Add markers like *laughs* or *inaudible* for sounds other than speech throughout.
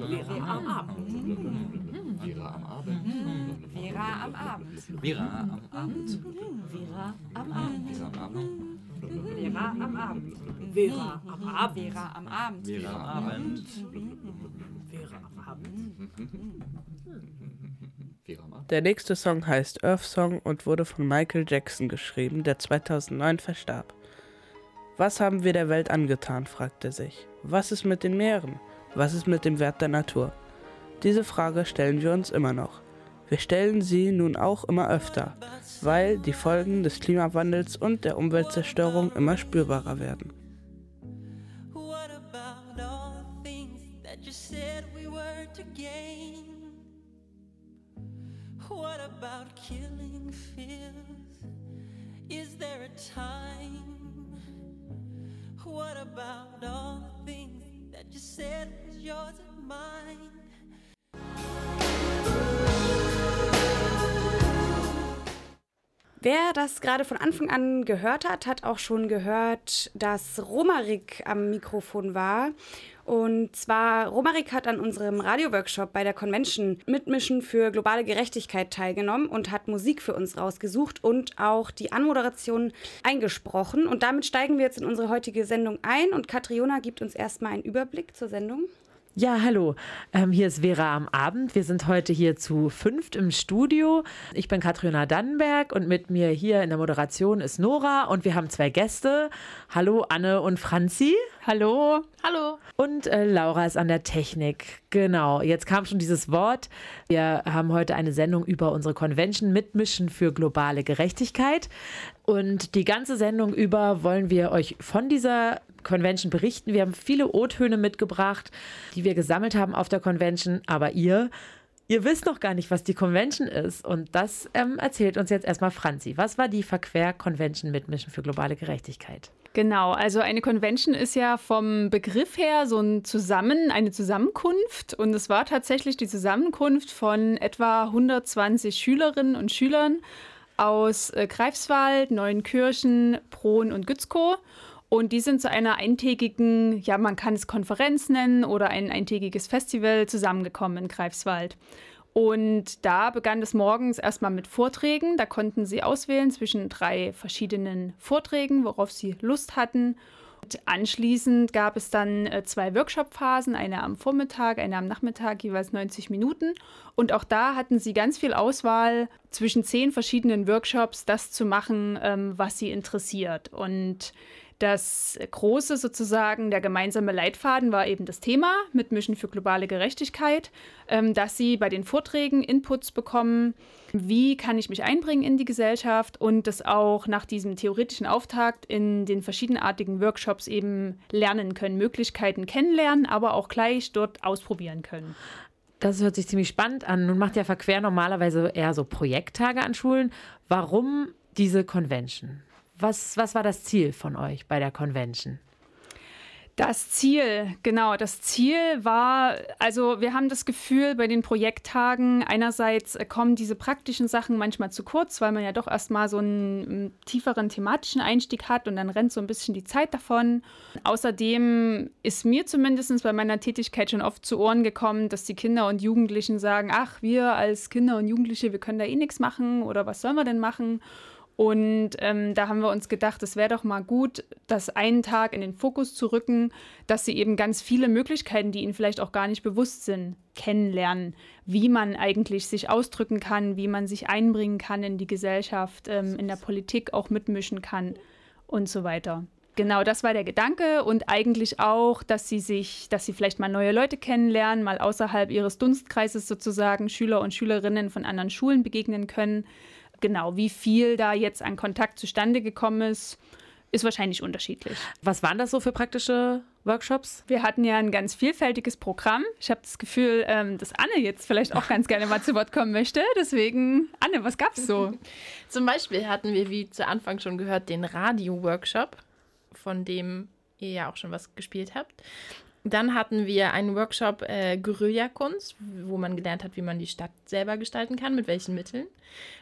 Vera am Abend. Vera am Abend. Vera am Abend. Vera am Abend. Vera am Abend. Vera am Abend. Vera am Abend. Vera am Abend. Vera am Abend. Vera am Abend. Vera am Abend. Der nächste Song heißt Earth Song und wurde von Michael Jackson geschrieben, der 2009 verstarb. Was haben wir der Welt angetan, fragt er sich. Was ist mit den Meeren? Was ist mit dem Wert der Natur? Diese Frage stellen wir uns immer noch. Wir stellen sie nun auch immer öfter, weil die Folgen des Klimawandels und der Umweltzerstörung immer spürbarer werden. What about killing fears? Is there a time? What about all Wer das gerade von Anfang an gehört hat, hat auch schon gehört, dass Romarik am Mikrofon war. Und zwar, Romarik hat an unserem Radioworkshop bei der Convention Mitmischen für globale Gerechtigkeit teilgenommen und hat Musik für uns rausgesucht und auch die Anmoderation eingesprochen. Und damit steigen wir jetzt in unsere heutige Sendung ein und Katriona gibt uns erstmal einen Überblick zur Sendung. Ja, hallo. Ähm, hier ist Vera am Abend. Wir sind heute hier zu fünft im Studio. Ich bin Katriona Dannenberg und mit mir hier in der Moderation ist Nora und wir haben zwei Gäste. Hallo Anne und Franzi. Hallo. Hallo. Und äh, Laura ist an der Technik. Genau, jetzt kam schon dieses Wort. Wir haben heute eine Sendung über unsere Convention Mitmischen für globale Gerechtigkeit. Und die ganze Sendung über wollen wir euch von dieser Convention berichten. Wir haben viele O-Töne mitgebracht, die wir gesammelt haben auf der Convention. Aber ihr, ihr wisst noch gar nicht, was die Convention ist. Und das ähm, erzählt uns jetzt erstmal Franzi. Was war die Verquer-Convention Mitmischen für globale Gerechtigkeit? Genau, also eine Convention ist ja vom Begriff her so ein Zusammen, eine Zusammenkunft. Und es war tatsächlich die Zusammenkunft von etwa 120 Schülerinnen und Schülern aus äh, Greifswald, Neuenkirchen, Prohn und Gützkow. Und die sind zu einer eintägigen, ja, man kann es Konferenz nennen oder ein eintägiges Festival zusammengekommen in Greifswald. Und da begann es morgens erstmal mit Vorträgen. Da konnten sie auswählen zwischen drei verschiedenen Vorträgen, worauf sie Lust hatten. Und anschließend gab es dann äh, zwei Workshop-Phasen, eine am Vormittag, eine am Nachmittag, jeweils 90 Minuten. Und auch da hatten sie ganz viel Auswahl zwischen zehn verschiedenen Workshops, das zu machen, ähm, was sie interessiert. Und das große sozusagen, der gemeinsame Leitfaden war eben das Thema Mitmischen für globale Gerechtigkeit, ähm, dass sie bei den Vorträgen Inputs bekommen, wie kann ich mich einbringen in die Gesellschaft und das auch nach diesem theoretischen Auftakt in den verschiedenartigen Workshops eben lernen können, Möglichkeiten kennenlernen, aber auch gleich dort ausprobieren können. Das hört sich ziemlich spannend an. Nun macht ja Verquer normalerweise eher so Projekttage an Schulen. Warum diese Convention? Was, was war das Ziel von euch bei der Convention? Das Ziel, genau, das Ziel war, also wir haben das Gefühl bei den Projekttagen, einerseits kommen diese praktischen Sachen manchmal zu kurz, weil man ja doch erstmal so einen, tieferen thematischen Einstieg hat und dann rennt so ein bisschen die Zeit davon. Außerdem ist mir zumindest bei meiner Tätigkeit schon oft zu Ohren gekommen, dass die Kinder und Jugendlichen sagen, ach, wir als Kinder und Jugendliche, wir können da eh nichts machen oder was sollen wir denn machen? Und ähm, da haben wir uns gedacht, es wäre doch mal gut, das einen Tag in den Fokus zu rücken, dass sie eben ganz viele Möglichkeiten, die ihnen vielleicht auch gar nicht bewusst sind, kennenlernen, wie man eigentlich sich ausdrücken kann, wie man sich einbringen kann in die Gesellschaft, ähm, in der Politik auch mitmischen kann und so weiter. Genau, das war der Gedanke und eigentlich auch, dass sie sich, dass sie vielleicht mal neue Leute kennenlernen, mal außerhalb ihres Dunstkreises sozusagen Schüler und Schülerinnen von anderen Schulen begegnen können genau, wie viel da jetzt an Kontakt zustande gekommen ist, ist wahrscheinlich unterschiedlich. Was waren das so für praktische Workshops? Wir hatten ja ein ganz vielfältiges Programm. Ich habe das Gefühl, ähm, dass Anne jetzt vielleicht auch ganz gerne mal zu Wort kommen möchte. Deswegen, Anne, was gab's so? *laughs* Zum Beispiel hatten wir, wie zu Anfang schon gehört, den Radio-Workshop, von dem ihr ja auch schon was gespielt habt. Dann hatten wir einen Workshop äh, Guerillakunst, wo man gelernt hat, wie man die Stadt selber gestalten kann, mit welchen Mitteln.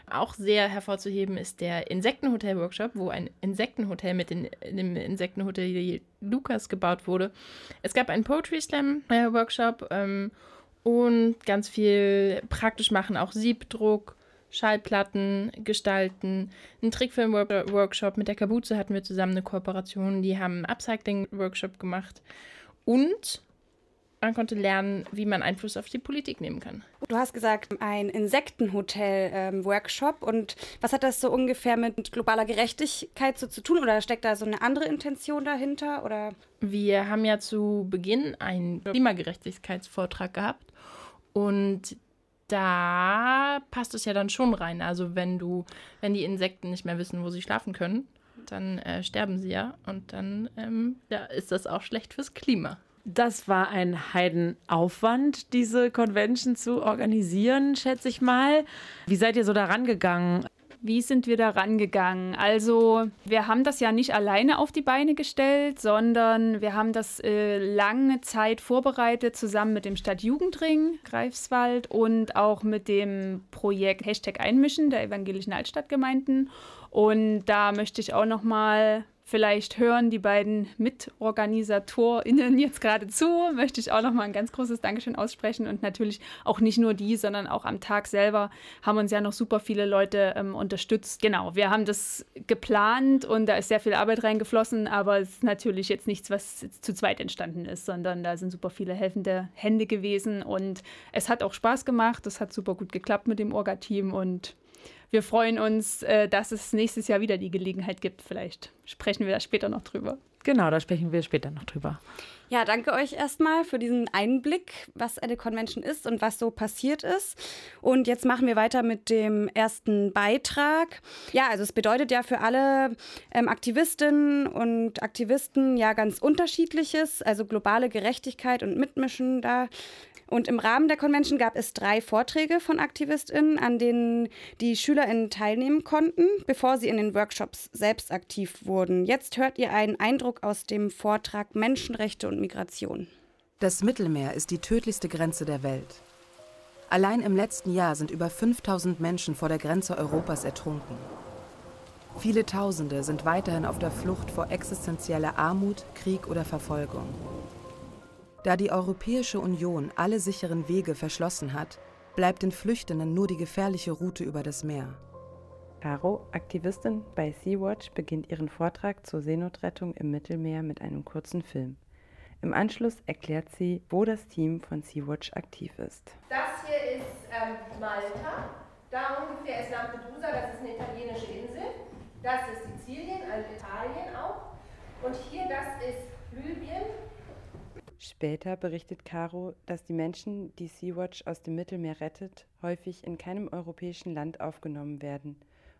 Auch sehr hervorzuheben ist der Insektenhotel-Workshop, wo ein Insektenhotel mit den, dem Insektenhotel Lukas gebaut wurde. Es gab einen Poetry Slam-Workshop äh, ähm, und ganz viel praktisch machen, auch Siebdruck, Schallplatten gestalten, einen Trickfilm-Workshop mit der Kabuze hatten wir zusammen eine Kooperation, die haben einen Upcycling-Workshop gemacht. Und man konnte lernen, wie man Einfluss auf die Politik nehmen kann. Du hast gesagt, ein Insektenhotel-Workshop. Ähm, und was hat das so ungefähr mit globaler Gerechtigkeit so zu tun? Oder steckt da so eine andere Intention dahinter? Oder? Wir haben ja zu Beginn einen Klimagerechtigkeitsvortrag gehabt. Und da passt es ja dann schon rein. Also wenn du, wenn die Insekten nicht mehr wissen, wo sie schlafen können, dann äh, sterben sie ja und dann ähm, ja, ist das auch schlecht fürs Klima. Das war ein Heidenaufwand, diese Convention zu organisieren, schätze ich mal. Wie seid ihr so daran gegangen? Wie sind wir da rangegangen? Also, wir haben das ja nicht alleine auf die Beine gestellt, sondern wir haben das äh, lange Zeit vorbereitet, zusammen mit dem Stadtjugendring Greifswald und auch mit dem Projekt Hashtag Einmischen der evangelischen Altstadtgemeinden. Und da möchte ich auch noch mal Vielleicht hören die beiden MitorganisatorInnen jetzt gerade zu. Möchte ich auch noch mal ein ganz großes Dankeschön aussprechen. Und natürlich auch nicht nur die, sondern auch am Tag selber haben uns ja noch super viele Leute ähm, unterstützt. Genau, wir haben das geplant und da ist sehr viel Arbeit reingeflossen, aber es ist natürlich jetzt nichts, was jetzt zu zweit entstanden ist, sondern da sind super viele helfende Hände gewesen und es hat auch Spaß gemacht. Es hat super gut geklappt mit dem Orga-Team und wir freuen uns, äh, dass es nächstes Jahr wieder die Gelegenheit gibt. Vielleicht sprechen wir da später noch drüber. Genau, da sprechen wir später noch drüber. Ja, danke euch erstmal für diesen Einblick, was eine Convention ist und was so passiert ist. Und jetzt machen wir weiter mit dem ersten Beitrag. Ja, also es bedeutet ja für alle ähm, Aktivistinnen und Aktivisten ja ganz unterschiedliches, also globale Gerechtigkeit und Mitmischen da und im Rahmen der Convention gab es drei Vorträge von AktivistInnen, an denen die SchülerInnen teilnehmen konnten, bevor sie in den Workshops selbst aktiv wurden. Jetzt hört ihr einen Eindruck aus dem Vortrag Menschenrechte und Migration. Das Mittelmeer ist die tödlichste Grenze der Welt. Allein im letzten Jahr sind über 5000 Menschen vor der Grenze Europas ertrunken. Viele Tausende sind weiterhin auf der Flucht vor existenzieller Armut, Krieg oder Verfolgung. Da die Europäische Union alle sicheren Wege verschlossen hat, bleibt den Flüchtenden nur die gefährliche Route über das Meer. Caro, Aktivistin bei Sea-Watch, beginnt ihren Vortrag zur Seenotrettung im Mittelmeer mit einem kurzen Film. Im Anschluss erklärt sie, wo das Team von Sea-Watch aktiv ist. Das hier ist ähm, Malta. Da ungefähr ist Lampedusa, das ist eine italienische Insel. Das ist Sizilien, also Italien auch. Und hier, das ist Libyen, Später berichtet Caro, dass die Menschen, die Sea-Watch aus dem Mittelmeer rettet, häufig in keinem europäischen Land aufgenommen werden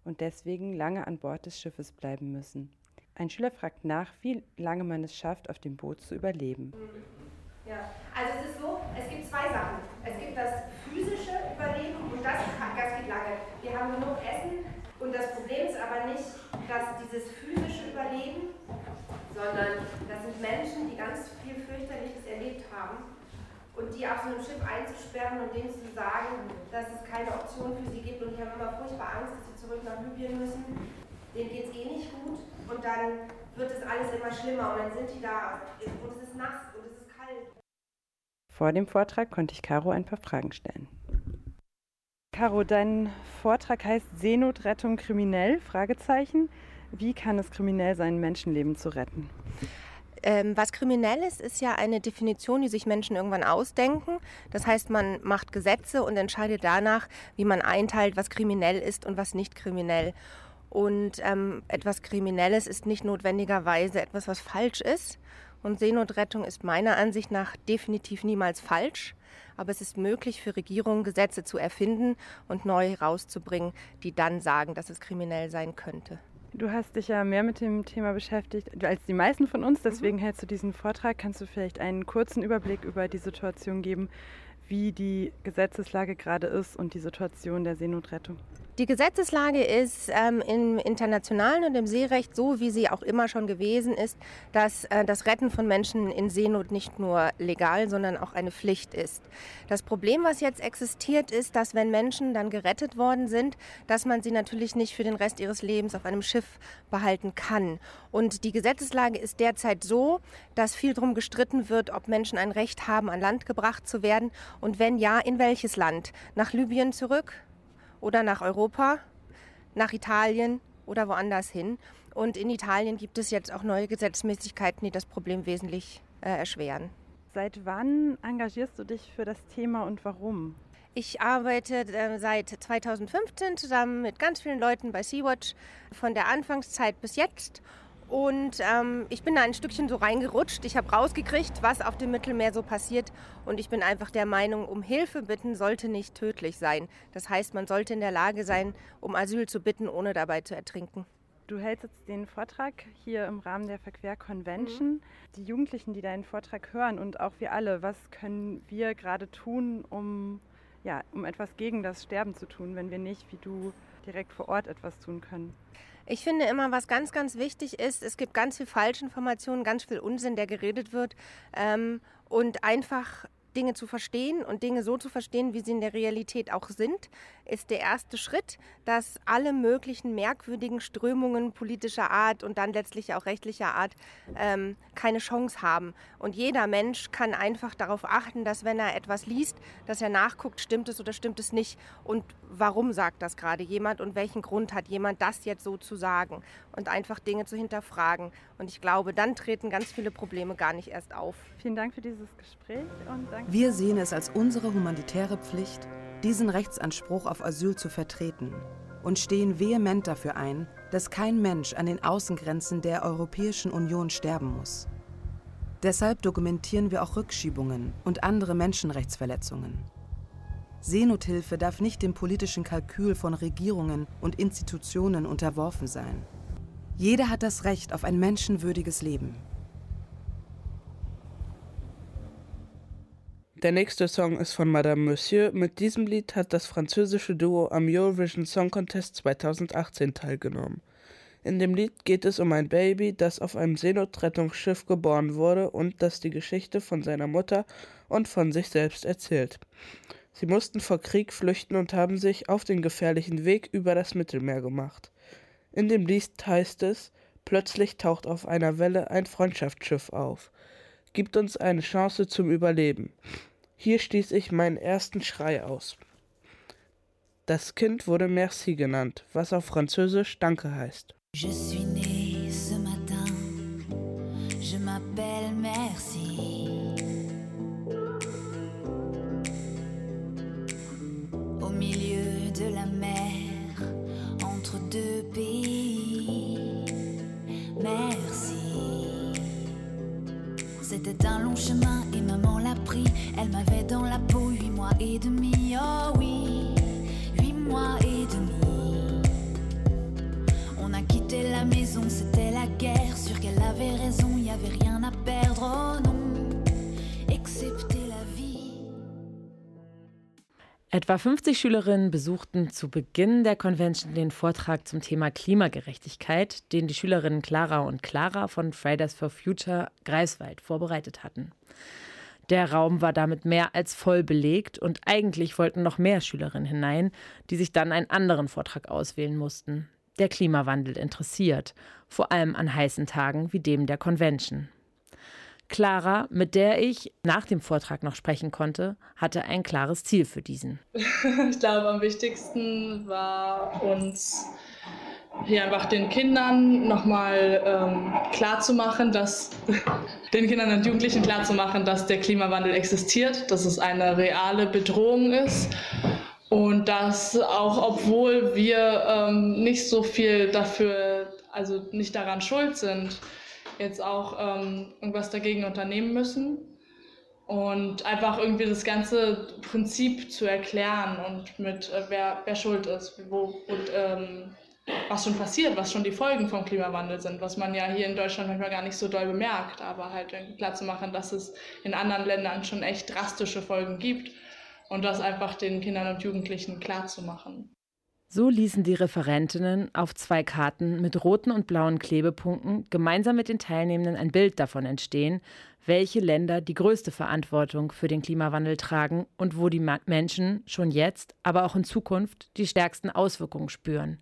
und deswegen lange an Bord des Schiffes bleiben müssen. Ein Schüler fragt nach, wie lange man es schafft, auf dem Boot zu überleben. Ja, also es ist so, es gibt zwei Sachen. Es gibt das physische Überleben und das, das geht lange. Wir haben genug Essen und das Problem ist aber nicht, dass dieses physische Überleben sondern das sind Menschen, die ganz viel fürchterliches erlebt haben und die auf so einem Schiff einzusperren und denen zu sagen, dass es keine Option für sie gibt und die haben immer furchtbar Angst, dass sie zurück nach Libyen müssen. Denen geht es eh nicht gut und dann wird es alles immer schlimmer und dann sind die da und es ist nass und es ist kalt. Vor dem Vortrag konnte ich Caro ein paar Fragen stellen. Caro, dein Vortrag heißt Seenotrettung kriminell? Fragezeichen. Wie kann es kriminell sein, Menschenleben zu retten? Ähm, was kriminell ist, ist ja eine Definition, die sich Menschen irgendwann ausdenken. Das heißt, man macht Gesetze und entscheidet danach, wie man einteilt, was kriminell ist und was nicht kriminell. Und ähm, etwas Kriminelles ist nicht notwendigerweise etwas, was falsch ist. Und Seenotrettung ist meiner Ansicht nach definitiv niemals falsch. Aber es ist möglich für Regierungen, Gesetze zu erfinden und neu rauszubringen, die dann sagen, dass es kriminell sein könnte. Du hast dich ja mehr mit dem Thema beschäftigt als die meisten von uns, deswegen mhm. hältst du diesen Vortrag. Kannst du vielleicht einen kurzen Überblick über die Situation geben, wie die Gesetzeslage gerade ist und die Situation der Seenotrettung? Die Gesetzeslage ist ähm, im internationalen und im Seerecht so, wie sie auch immer schon gewesen ist, dass äh, das Retten von Menschen in Seenot nicht nur legal, sondern auch eine Pflicht ist. Das Problem, was jetzt existiert, ist, dass wenn Menschen dann gerettet worden sind, dass man sie natürlich nicht für den Rest ihres Lebens auf einem Schiff behalten kann. Und die Gesetzeslage ist derzeit so, dass viel darum gestritten wird, ob Menschen ein Recht haben, an Land gebracht zu werden und wenn ja, in welches Land? Nach Libyen zurück? Oder nach Europa, nach Italien oder woanders hin. Und in Italien gibt es jetzt auch neue Gesetzmäßigkeiten, die das Problem wesentlich äh, erschweren. Seit wann engagierst du dich für das Thema und warum? Ich arbeite äh, seit 2015 zusammen mit ganz vielen Leuten bei Sea-Watch von der Anfangszeit bis jetzt und ähm, ich bin da ein Stückchen so reingerutscht. Ich habe rausgekriegt, was auf dem Mittelmeer so passiert. Und ich bin einfach der Meinung, um Hilfe bitten sollte nicht tödlich sein. Das heißt, man sollte in der Lage sein, um Asyl zu bitten, ohne dabei zu ertrinken. Du hältst jetzt den Vortrag hier im Rahmen der Verquer Convention. Mhm. Die Jugendlichen, die deinen Vortrag hören und auch wir alle, was können wir gerade tun, um, ja, um etwas gegen das Sterben zu tun, wenn wir nicht, wie du, direkt vor Ort etwas tun können? Ich finde immer, was ganz, ganz wichtig ist, es gibt ganz viel Falschinformationen, ganz viel Unsinn, der geredet wird. Ähm, und einfach Dinge zu verstehen und Dinge so zu verstehen, wie sie in der Realität auch sind, ist der erste Schritt, dass alle möglichen merkwürdigen Strömungen politischer Art und dann letztlich auch rechtlicher Art ähm, keine Chance haben. Und jeder Mensch kann einfach darauf achten, dass wenn er etwas liest, dass er nachguckt, stimmt es oder stimmt es nicht und warum sagt das gerade jemand und welchen Grund hat jemand, das jetzt so zu sagen und einfach Dinge zu hinterfragen. Und ich glaube, dann treten ganz viele Probleme gar nicht erst auf. Vielen Dank für dieses Gespräch und danke. Wir sehen es als unsere humanitäre Pflicht, diesen Rechtsanspruch auf Asyl zu vertreten und stehen vehement dafür ein, dass kein Mensch an den Außengrenzen der Europäischen Union sterben muss. Deshalb dokumentieren wir auch Rückschiebungen und andere Menschenrechtsverletzungen. Seenothilfe darf nicht dem politischen Kalkül von Regierungen und Institutionen unterworfen sein. Jeder hat das Recht auf ein menschenwürdiges Leben. Der nächste Song ist von Madame Monsieur. Mit diesem Lied hat das französische Duo am Eurovision Song Contest 2018 teilgenommen. In dem Lied geht es um ein Baby, das auf einem Seenotrettungsschiff geboren wurde und das die Geschichte von seiner Mutter und von sich selbst erzählt. Sie mussten vor Krieg flüchten und haben sich auf den gefährlichen Weg über das Mittelmeer gemacht. In dem Lied heißt es, plötzlich taucht auf einer Welle ein Freundschaftsschiff auf, gibt uns eine Chance zum Überleben. Hier stieß ich meinen ersten Schrei aus. Das Kind wurde Merci genannt, was auf Französisch Danke heißt. Je suis né ce matin, je m'appelle Merci. au milieu de la mer, entre deux pays. Merci. C'était un long chemin Elle m'avait dans la peau huit mois et demi. Oh oui, huit mois et demi. On a quitté la maison, c'était la guerre. Sûr qu'elle avait raison, y avait rien à perdre. Oh non, excepté la Etwa 50 Schülerinnen besuchten zu Beginn der Convention den Vortrag zum Thema Klimagerechtigkeit, den die Schülerinnen Clara und Clara von Fridays for Future Greifswald vorbereitet hatten. Der Raum war damit mehr als voll belegt und eigentlich wollten noch mehr Schülerinnen hinein, die sich dann einen anderen Vortrag auswählen mussten. Der Klimawandel interessiert, vor allem an heißen Tagen wie dem der Convention. Clara, mit der ich nach dem Vortrag noch sprechen konnte, hatte ein klares Ziel für diesen. *laughs* ich glaube, am wichtigsten war uns hier einfach den Kindern nochmal ähm, klarzumachen, dass *laughs* den Kindern und Jugendlichen klarzumachen, dass der Klimawandel existiert, dass es eine reale Bedrohung ist. Und dass auch obwohl wir ähm, nicht so viel dafür, also nicht daran schuld sind, jetzt auch ähm, irgendwas dagegen unternehmen müssen. Und einfach irgendwie das ganze Prinzip zu erklären und mit äh, wer, wer schuld ist, wo, und ähm, was schon passiert, was schon die Folgen vom Klimawandel sind, was man ja hier in Deutschland manchmal gar nicht so doll bemerkt, aber halt klar zu machen, dass es in anderen Ländern schon echt drastische Folgen gibt und das einfach den Kindern und Jugendlichen klarzumachen. So ließen die Referentinnen auf zwei Karten mit roten und blauen Klebepunkten gemeinsam mit den Teilnehmenden ein Bild davon entstehen, welche Länder die größte Verantwortung für den Klimawandel tragen und wo die Menschen schon jetzt, aber auch in Zukunft die stärksten Auswirkungen spüren.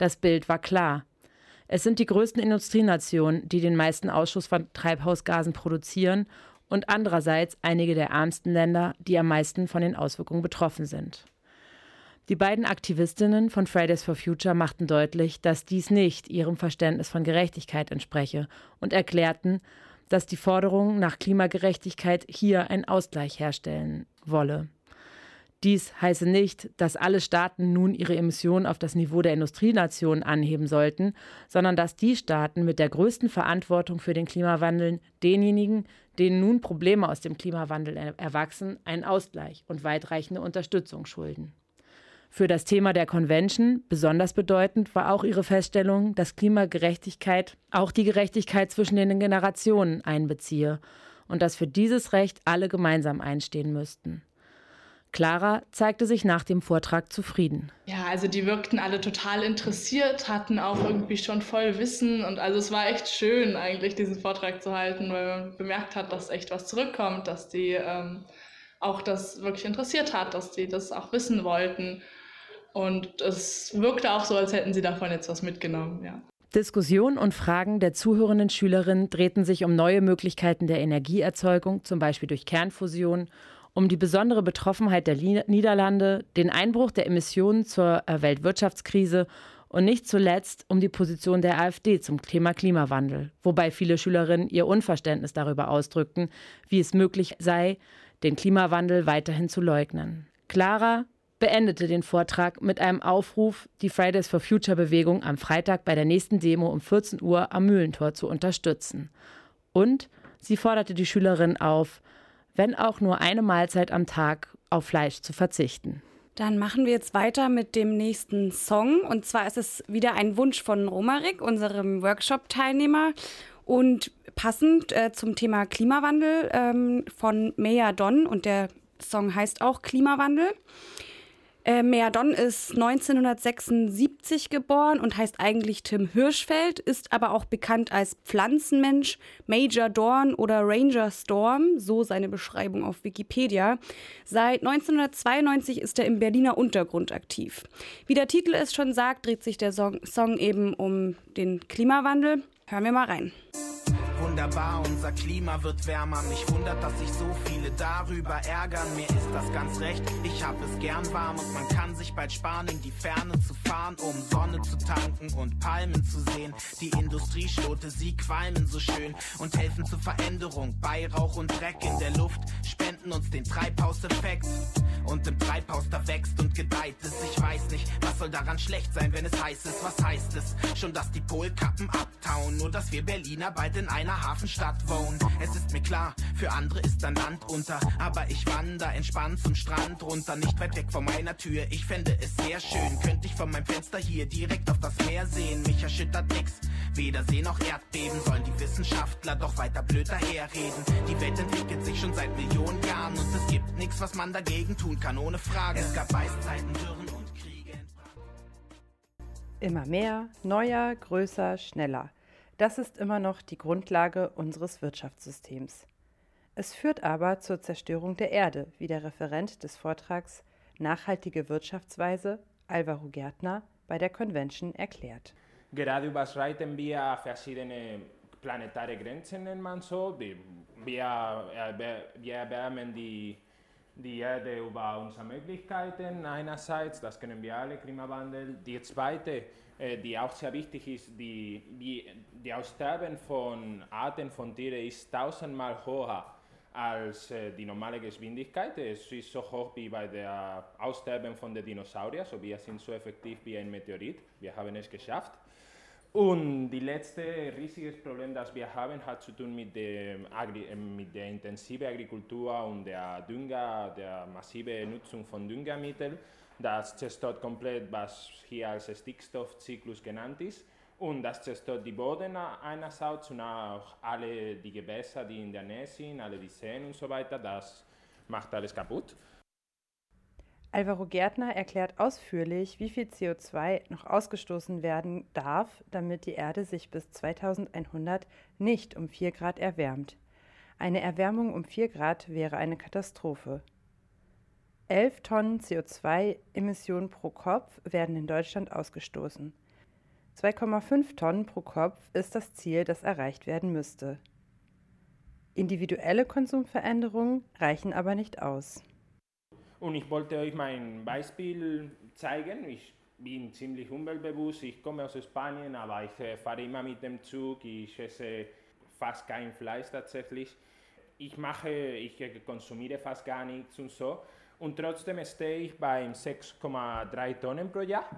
Das Bild war klar. Es sind die größten Industrienationen, die den meisten Ausschuss von Treibhausgasen produzieren und andererseits einige der ärmsten Länder, die am meisten von den Auswirkungen betroffen sind. Die beiden Aktivistinnen von Fridays for Future machten deutlich, dass dies nicht ihrem Verständnis von Gerechtigkeit entspreche und erklärten, dass die Forderung nach Klimagerechtigkeit hier einen Ausgleich herstellen wolle. Dies heiße nicht, dass alle Staaten nun ihre Emissionen auf das Niveau der Industrienationen anheben sollten, sondern dass die Staaten mit der größten Verantwortung für den Klimawandel denjenigen, denen nun Probleme aus dem Klimawandel erwachsen, einen Ausgleich und weitreichende Unterstützung schulden. Für das Thema der Convention besonders bedeutend war auch ihre Feststellung, dass Klimagerechtigkeit auch die Gerechtigkeit zwischen den Generationen einbeziehe und dass für dieses Recht alle gemeinsam einstehen müssten. Clara zeigte sich nach dem Vortrag zufrieden. Ja, also die wirkten alle total interessiert, hatten auch irgendwie schon voll Wissen und also es war echt schön eigentlich diesen Vortrag zu halten, weil man bemerkt hat, dass echt was zurückkommt, dass die ähm, auch das wirklich interessiert hat, dass die das auch wissen wollten. Und es wirkte auch so, als hätten sie davon jetzt was mitgenommen, ja. Diskussionen und Fragen der zuhörenden Schülerinnen drehten sich um neue Möglichkeiten der Energieerzeugung, zum Beispiel durch Kernfusion, um die besondere Betroffenheit der Niederlande, den Einbruch der Emissionen zur äh, Weltwirtschaftskrise und nicht zuletzt um die Position der AfD zum Thema Klimawandel, wobei viele Schülerinnen ihr Unverständnis darüber ausdrückten, wie es möglich sei, den Klimawandel weiterhin zu leugnen. Clara beendete den Vortrag mit einem Aufruf, die Fridays for Future Bewegung am Freitag bei der nächsten Demo um 14 Uhr am Mühlentor zu unterstützen. Und sie forderte die Schülerin auf, wenn auch nur eine Mahlzeit am Tag auf Fleisch zu verzichten. Dann machen wir jetzt weiter mit dem nächsten Song. Und zwar ist es wieder ein Wunsch von Romarik, unserem Workshop-Teilnehmer. Und passend äh, zum Thema Klimawandel ähm, von Mea Don. Und der Song heißt auch Klimawandel. Äh, Meadon ist 1976 geboren und heißt eigentlich Tim Hirschfeld, ist aber auch bekannt als Pflanzenmensch, Major Dorn oder Ranger Storm, so seine Beschreibung auf Wikipedia. Seit 1992 ist er im Berliner Untergrund aktiv. Wie der Titel es schon sagt, dreht sich der Song, Song eben um den Klimawandel. Hören wir mal rein wunderbar, unser Klima wird wärmer. Mich wundert, dass sich so viele darüber ärgern. Mir ist das ganz recht, ich hab es gern warm und man kann sich bald sparen, in die Ferne zu fahren, um Sonne zu tanken und Palmen zu sehen. Die Industrieschlote, sie qualmen so schön und helfen zur Veränderung. Bei Rauch und Dreck in der Luft spenden uns den Treibhauseffekt. Und im Treibhaus da wächst und gedeiht es. Ich weiß nicht, was soll daran schlecht sein, wenn es heiß ist. Was heißt es? Schon, dass die Polkappen abtauen, nur dass wir Berliner bald in einer einer Hafenstadt wohnen. Es ist mir klar, für andere ist dann Land unter. Aber ich wander entspannt zum Strand runter, nicht weit weg von meiner Tür. Ich fände es sehr schön, könnte ich von meinem Fenster hier direkt auf das Meer sehen. Mich erschüttert nix, weder See noch Erdbeben. Sollen die Wissenschaftler doch weiter blöd daherreden. Die Welt entwickelt sich schon seit Millionen Jahren und es gibt nichts, was man dagegen tun kann, ohne Frage. Es gab Eiszeiten, Dürren und Kriege. Immer mehr, neuer, größer, schneller. Das ist immer noch die Grundlage unseres Wirtschaftssystems. Es führt aber zur Zerstörung der Erde, wie der Referent des Vortrags Nachhaltige Wirtschaftsweise, Alvaro Gärtner, bei der Convention erklärt. Gerade überschreiten wir verschiedene planetare Grenzen, nennt man so. Wir, wir erwärmen die, die Erde über unsere Möglichkeiten einerseits, das können wir alle, Klimawandel. Die zweite die auch sehr wichtig ist, die, die, die Aussterben von Arten von Tieren ist tausendmal höher als äh, die normale Geschwindigkeit. Es ist so hoch wie bei der Aussterben von den Dinosauriern. Also wir sind so effektiv wie ein Meteorit. Wir haben es geschafft. Und das letzte riesige Problem, das wir haben, hat zu tun mit, Agri äh, mit der intensiven Agrikultur und der Dünger, der massiven Nutzung von Düngermitteln. Das zerstört komplett, was hier als Stickstoffzyklus genannt ist. Und das zerstört die Boden einerseits und auch alle die Gewässer, die in der Nähe sind, alle die Seen und so weiter. Das macht alles kaputt. Alvaro Gärtner erklärt ausführlich, wie viel CO2 noch ausgestoßen werden darf, damit die Erde sich bis 2100 nicht um 4 Grad erwärmt. Eine Erwärmung um 4 Grad wäre eine Katastrophe. 11 Tonnen CO2-Emissionen pro Kopf werden in Deutschland ausgestoßen. 2,5 Tonnen pro Kopf ist das Ziel, das erreicht werden müsste. Individuelle Konsumveränderungen reichen aber nicht aus. Und ich wollte euch mein Beispiel zeigen. Ich bin ziemlich umweltbewusst. Ich komme aus Spanien, aber ich äh, fahre immer mit dem Zug. Ich esse fast kein Fleisch tatsächlich. Ich mache, ich äh, konsumiere fast gar nichts und so. Und trotzdem stehe ich bei 6,3 Tonnen pro Jahr,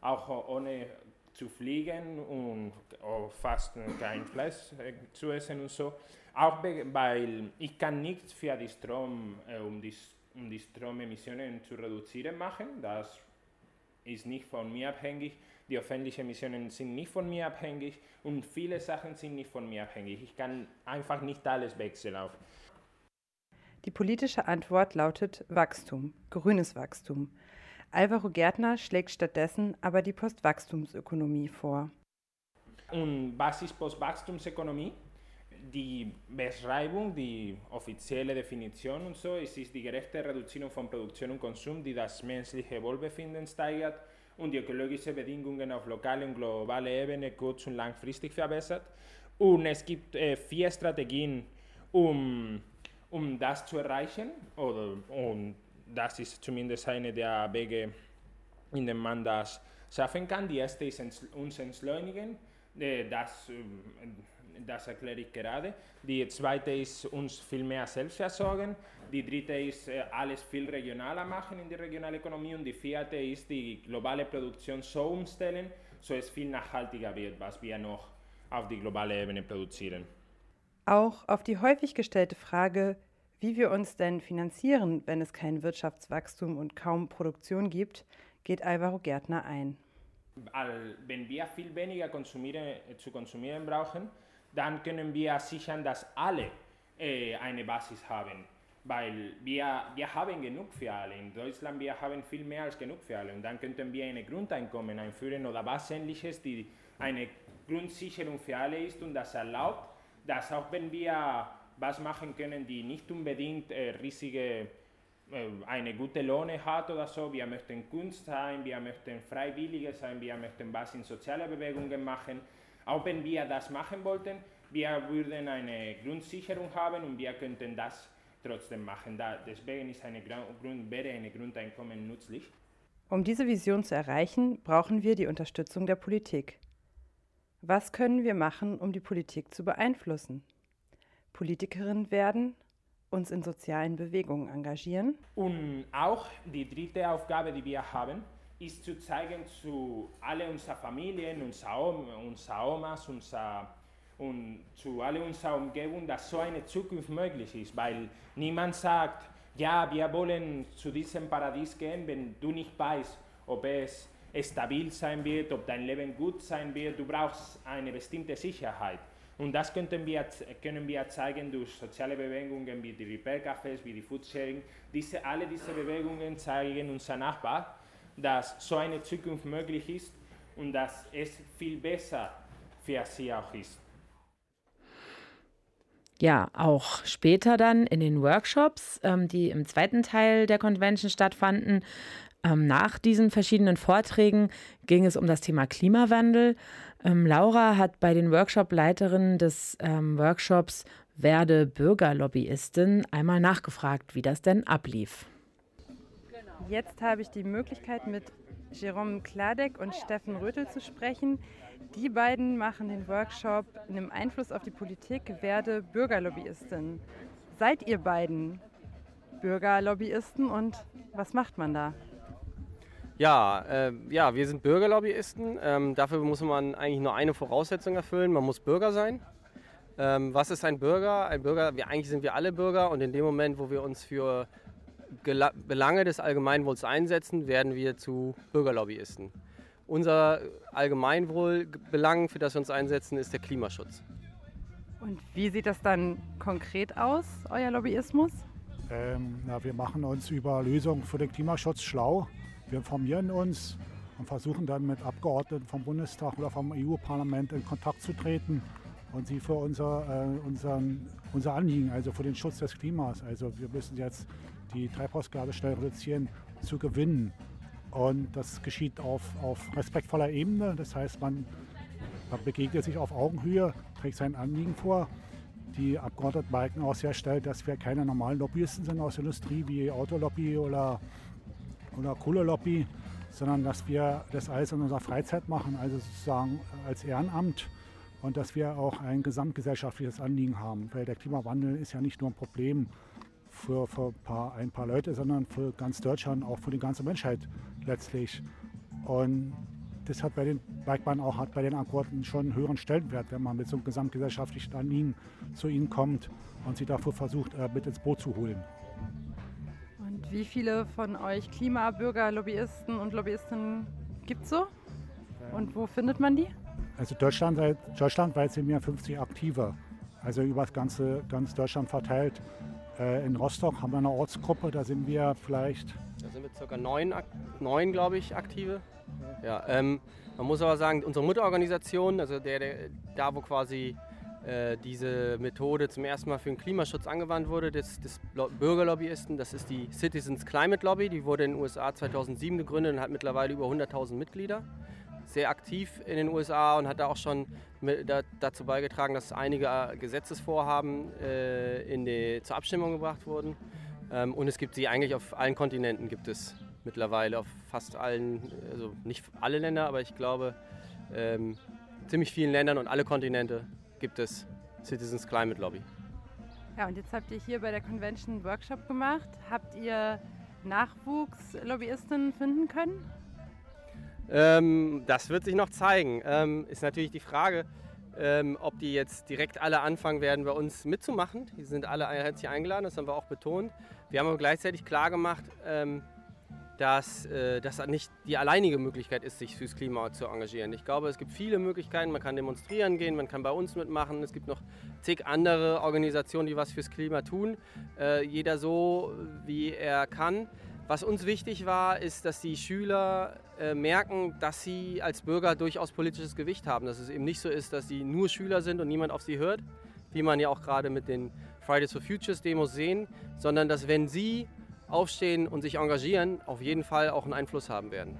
auch ohne zu fliegen und fast kein Fleisch äh, zu essen und so. Auch weil ich kann nichts für die Strom, äh, um die, um die Stromemissionen zu reduzieren machen. Das ist nicht von mir abhängig. Die öffentlichen Emissionen sind nicht von mir abhängig und viele Sachen sind nicht von mir abhängig. Ich kann einfach nicht alles wechseln auf. Die politische Antwort lautet Wachstum, grünes Wachstum. Alvaro Gärtner schlägt stattdessen aber die Postwachstumsökonomie vor. Und was ist Postwachstumsökonomie? Die Beschreibung, die offizielle Definition und so, es ist die gerechte Reduzierung von Produktion und Konsum, die das menschliche Wohlbefinden steigert und die ökologischen Bedingungen auf lokaler und globaler Ebene kurz- und langfristig verbessert. Und es gibt äh, vier Strategien, um um das zu erreichen, oder, und das ist zumindest eine der Wege, in denen man das schaffen kann. Die erste ist uns entschleunigen, äh, das, ähm, das erkläre ich gerade. Die zweite ist uns viel mehr selbst versorgen. Die dritte ist äh, alles viel regionaler machen in der regionalen Ökonomie. Und die vierte ist die globale Produktion so umstellen, so es viel nachhaltiger wird, was wir noch auf die globale Ebene produzieren. Auch auf die häufig gestellte Frage, wie wir uns denn finanzieren, wenn es kein Wirtschaftswachstum und kaum Produktion gibt, geht Alvaro Gärtner ein. Wenn wir viel weniger konsumieren, zu konsumieren brauchen, dann können wir sichern, dass alle äh, eine Basis haben. Weil wir, wir haben genug für alle. In Deutschland wir haben viel mehr als genug für alle. Und dann könnten wir ein Grundeinkommen einführen oder was ähnliches, die eine Grundsicherung für alle ist und das erlaubt, dass auch wenn wir was machen können, die nicht unbedingt äh, riesige, äh, eine gute Lohne hat oder so. Wir möchten Kunst sein, wir möchten Freiwillige sein, wir möchten was in soziale Bewegungen machen. Auch wenn wir das machen wollten, wir würden eine Grundsicherung haben und wir könnten das trotzdem machen. Da, deswegen ist eine Grund, wäre ein Grundeinkommen nützlich. Um diese Vision zu erreichen, brauchen wir die Unterstützung der Politik. Was können wir machen, um die Politik zu beeinflussen? Politikerin werden, uns in sozialen Bewegungen engagieren. Und auch die dritte Aufgabe, die wir haben, ist zu zeigen zu alle unseren Familien, unsere Omas, unser, und zu alle unserer Umgebung, dass so eine Zukunft möglich ist, weil niemand sagt, ja, wir wollen zu diesem Paradies gehen, wenn du nicht weißt, ob es stabil sein wird, ob dein Leben gut sein wird. Du brauchst eine bestimmte Sicherheit. Und das könnten wir, können wir zeigen durch soziale Bewegungen wie die Repair-Cafés, wie die Foodsharing. Diese, alle diese Bewegungen zeigen unseren Nachbarn, dass so eine Zukunft möglich ist und dass es viel besser für sie auch ist. Ja, auch später dann in den Workshops, ähm, die im zweiten Teil der Convention stattfanden, nach diesen verschiedenen Vorträgen ging es um das Thema Klimawandel. Ähm, Laura hat bei den Workshop-Leiterinnen des ähm, Workshops Werde Bürgerlobbyistin einmal nachgefragt, wie das denn ablief. Jetzt habe ich die Möglichkeit, mit Jerome Kladek und Steffen Rötel zu sprechen. Die beiden machen den Workshop Nimm Einfluss auf die Politik, werde Bürgerlobbyistin. Seid ihr beiden Bürgerlobbyisten und was macht man da? Ja, äh, ja, wir sind Bürgerlobbyisten. Ähm, dafür muss man eigentlich nur eine Voraussetzung erfüllen. Man muss Bürger sein. Ähm, was ist ein Bürger? Ein Bürger, wir, eigentlich sind wir alle Bürger und in dem Moment, wo wir uns für Gela Belange des Allgemeinwohls einsetzen, werden wir zu Bürgerlobbyisten. Unser Allgemeinwohlbelang, für das wir uns einsetzen, ist der Klimaschutz. Und wie sieht das dann konkret aus, euer Lobbyismus? Ähm, na, wir machen uns über Lösungen für den Klimaschutz schlau. Wir informieren uns und versuchen dann mit Abgeordneten vom Bundestag oder vom EU-Parlament in Kontakt zu treten und sie für unser, äh, unseren, unser Anliegen, also für den Schutz des Klimas, also wir müssen jetzt die Treibhausgase schnell reduzieren, zu gewinnen. Und das geschieht auf, auf respektvoller Ebene. Das heißt, man, man begegnet sich auf Augenhöhe, trägt sein Anliegen vor. Die Abgeordneten merken auch sehr schnell, dass wir keine normalen Lobbyisten sind aus der Industrie wie Autolobby oder, oder Kohlelobby, sondern dass wir das alles in unserer Freizeit machen, also sozusagen als Ehrenamt und dass wir auch ein gesamtgesellschaftliches Anliegen haben, weil der Klimawandel ist ja nicht nur ein Problem für, für ein, paar, ein paar Leute, sondern für ganz Deutschland, auch für die ganze Menschheit letztlich. Und das hat bei den, man auch, hat bei den Akkorden schon einen höheren Stellenwert, wenn man mit so einem gesamtgesellschaftlichen Anliegen zu ihnen kommt und sie dafür versucht, äh, mit ins Boot zu holen. Wie viele von euch Klimabürger, Lobbyisten und Lobbyistinnen gibt es so? Und wo findet man die? Also deutschlandweit, deutschlandweit sind wir 50 Aktive, also über das ganze ganz Deutschland verteilt. Äh, in Rostock haben wir eine Ortsgruppe, da sind wir vielleicht. Da sind wir circa neun, neun glaube ich, Aktive. Ja, ähm, man muss aber sagen, unsere Mutterorganisation, also der, der da wo quasi äh, diese Methode zum ersten Mal für den Klimaschutz angewandt wurde, des, des Bürgerlobbyisten, das ist die Citizens Climate Lobby, die wurde in den USA 2007 gegründet und hat mittlerweile über 100.000 Mitglieder. Sehr aktiv in den USA und hat da auch schon mit, da, dazu beigetragen, dass einige äh, Gesetzesvorhaben äh, in die, zur Abstimmung gebracht wurden. Ähm, und es gibt sie eigentlich auf allen Kontinenten, gibt es mittlerweile auf fast allen, also nicht alle Länder, aber ich glaube ähm, ziemlich vielen Ländern und alle Kontinente gibt es Citizens Climate Lobby. Ja, und jetzt habt ihr hier bei der Convention einen Workshop gemacht. Habt ihr Nachwuchslobbyisten finden können? Ähm, das wird sich noch zeigen. Ähm, ist natürlich die Frage, ähm, ob die jetzt direkt alle anfangen werden, bei uns mitzumachen. Die sind alle herzlich eingeladen, das haben wir auch betont. Wir haben aber gleichzeitig klar gemacht, ähm, dass äh, das nicht die alleinige Möglichkeit ist, sich fürs Klima zu engagieren. Ich glaube, es gibt viele Möglichkeiten. Man kann demonstrieren gehen, man kann bei uns mitmachen. Es gibt noch zig andere Organisationen, die was fürs Klima tun. Äh, jeder so, wie er kann. Was uns wichtig war, ist, dass die Schüler äh, merken, dass sie als Bürger durchaus politisches Gewicht haben. Dass es eben nicht so ist, dass sie nur Schüler sind und niemand auf sie hört, wie man ja auch gerade mit den Fridays for Futures Demos sehen, sondern dass wenn sie aufstehen und sich engagieren, auf jeden Fall auch einen Einfluss haben werden.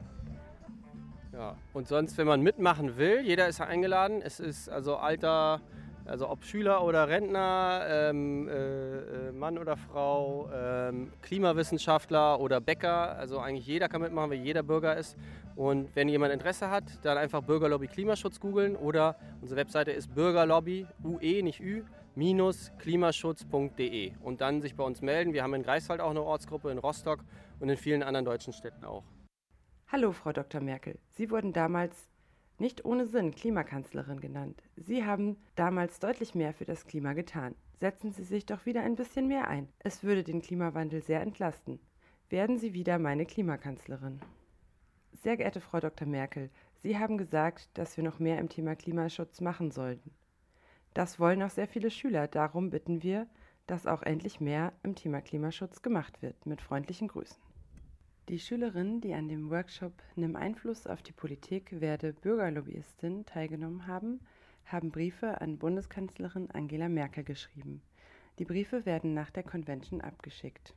Ja, und sonst, wenn man mitmachen will, jeder ist eingeladen. Es ist also Alter, also ob Schüler oder Rentner, ähm, äh, äh, Mann oder Frau, ähm, Klimawissenschaftler oder Bäcker, also eigentlich jeder kann mitmachen, weil jeder Bürger ist. Und wenn jemand Interesse hat, dann einfach Bürgerlobby Klimaschutz googeln oder unsere Webseite ist Bürgerlobby, UE, nicht Ü, klimaschutz.de und dann sich bei uns melden. Wir haben in Greifswald auch eine Ortsgruppe, in Rostock und in vielen anderen deutschen Städten auch. Hallo, Frau Dr. Merkel. Sie wurden damals nicht ohne Sinn Klimakanzlerin genannt. Sie haben damals deutlich mehr für das Klima getan. Setzen Sie sich doch wieder ein bisschen mehr ein. Es würde den Klimawandel sehr entlasten. Werden Sie wieder meine Klimakanzlerin. Sehr geehrte Frau Dr. Merkel, Sie haben gesagt, dass wir noch mehr im Thema Klimaschutz machen sollten. Das wollen auch sehr viele Schüler. Darum bitten wir, dass auch endlich mehr im Thema Klimaschutz gemacht wird. Mit freundlichen Grüßen. Die Schülerin, die an dem Workshop Nimm Einfluss auf die Politik werde Bürgerlobbyistin teilgenommen haben, haben Briefe an Bundeskanzlerin Angela Merkel geschrieben. Die Briefe werden nach der Convention abgeschickt.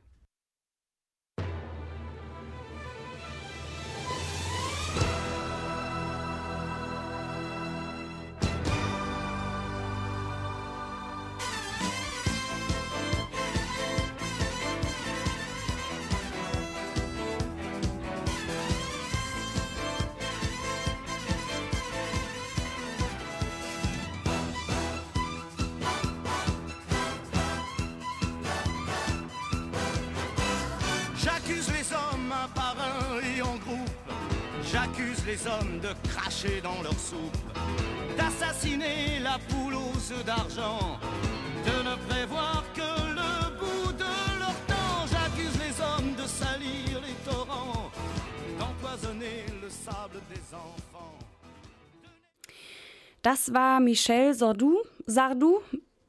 War Michel Sardou, Sardou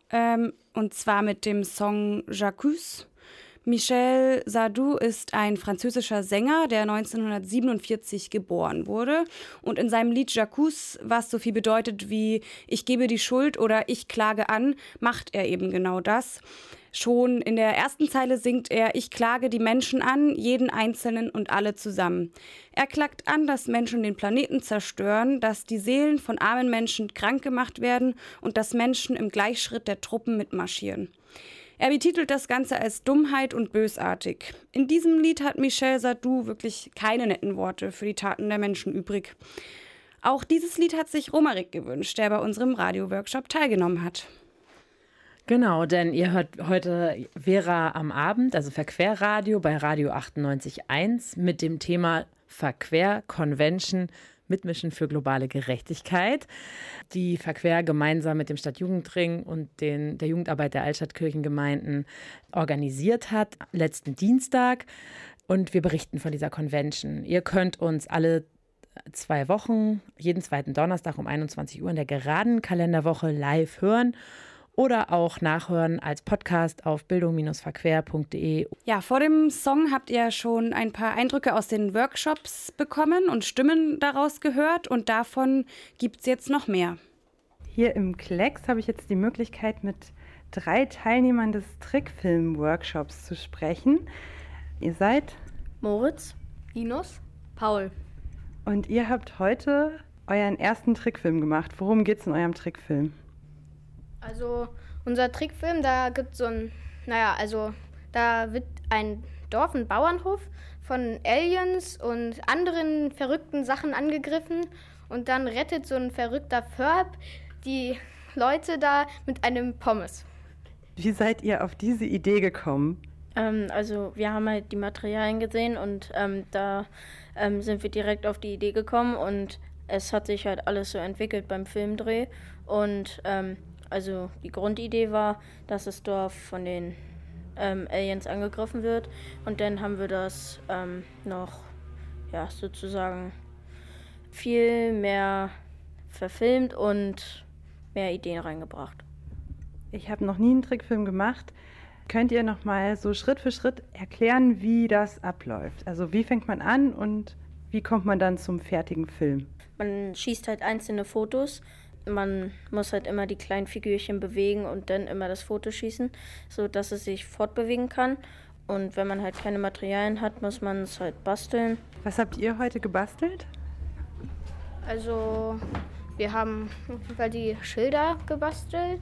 ähm, und zwar mit dem Song J'accuse. Michel Sardou ist ein französischer Sänger, der 1947 geboren wurde. Und in seinem Lied Jacques, was so viel bedeutet wie Ich gebe die Schuld oder Ich klage an, macht er eben genau das. Schon in der ersten Zeile singt er Ich klage die Menschen an, jeden Einzelnen und alle zusammen. Er klagt an, dass Menschen den Planeten zerstören, dass die Seelen von armen Menschen krank gemacht werden und dass Menschen im Gleichschritt der Truppen mitmarschieren. Er betitelt das Ganze als Dummheit und bösartig. In diesem Lied hat Michel Sardou wirklich keine netten Worte für die Taten der Menschen übrig. Auch dieses Lied hat sich Romarik gewünscht, der bei unserem Radioworkshop teilgenommen hat. Genau, denn ihr hört heute Vera am Abend, also Verquerradio bei Radio 98.1 mit dem Thema Verquer Convention Mitmischen für globale Gerechtigkeit, die Verquer gemeinsam mit dem Stadtjugendring und den, der Jugendarbeit der Altstadtkirchengemeinden organisiert hat, letzten Dienstag. Und wir berichten von dieser Convention. Ihr könnt uns alle zwei Wochen, jeden zweiten Donnerstag um 21 Uhr in der geraden Kalenderwoche live hören oder auch nachhören als Podcast auf bildung-verquer.de. Ja, vor dem Song habt ihr schon ein paar Eindrücke aus den Workshops bekommen und Stimmen daraus gehört und davon gibt es jetzt noch mehr. Hier im Klecks habe ich jetzt die Möglichkeit, mit drei Teilnehmern des Trickfilm-Workshops zu sprechen. Ihr seid Moritz, Linus, Paul. Und ihr habt heute euren ersten Trickfilm gemacht. Worum geht es in eurem Trickfilm? Also unser Trickfilm, da gibt es so ein, naja, also da wird ein Dorf, ein Bauernhof von Aliens und anderen verrückten Sachen angegriffen und dann rettet so ein verrückter Ferb die Leute da mit einem Pommes. Wie seid ihr auf diese Idee gekommen? Ähm, also wir haben halt die Materialien gesehen und ähm, da ähm, sind wir direkt auf die Idee gekommen und es hat sich halt alles so entwickelt beim Filmdreh und ähm, also die Grundidee war, dass das Dorf von den ähm, Aliens angegriffen wird. Und dann haben wir das ähm, noch, ja, sozusagen viel mehr verfilmt und mehr Ideen reingebracht. Ich habe noch nie einen Trickfilm gemacht. Könnt ihr noch mal so Schritt für Schritt erklären, wie das abläuft? Also wie fängt man an und wie kommt man dann zum fertigen Film? Man schießt halt einzelne Fotos man muss halt immer die kleinen Figürchen bewegen und dann immer das Foto schießen, sodass es sich fortbewegen kann. Und wenn man halt keine Materialien hat, muss man es halt basteln. Was habt ihr heute gebastelt? Also, wir haben weil die Schilder gebastelt.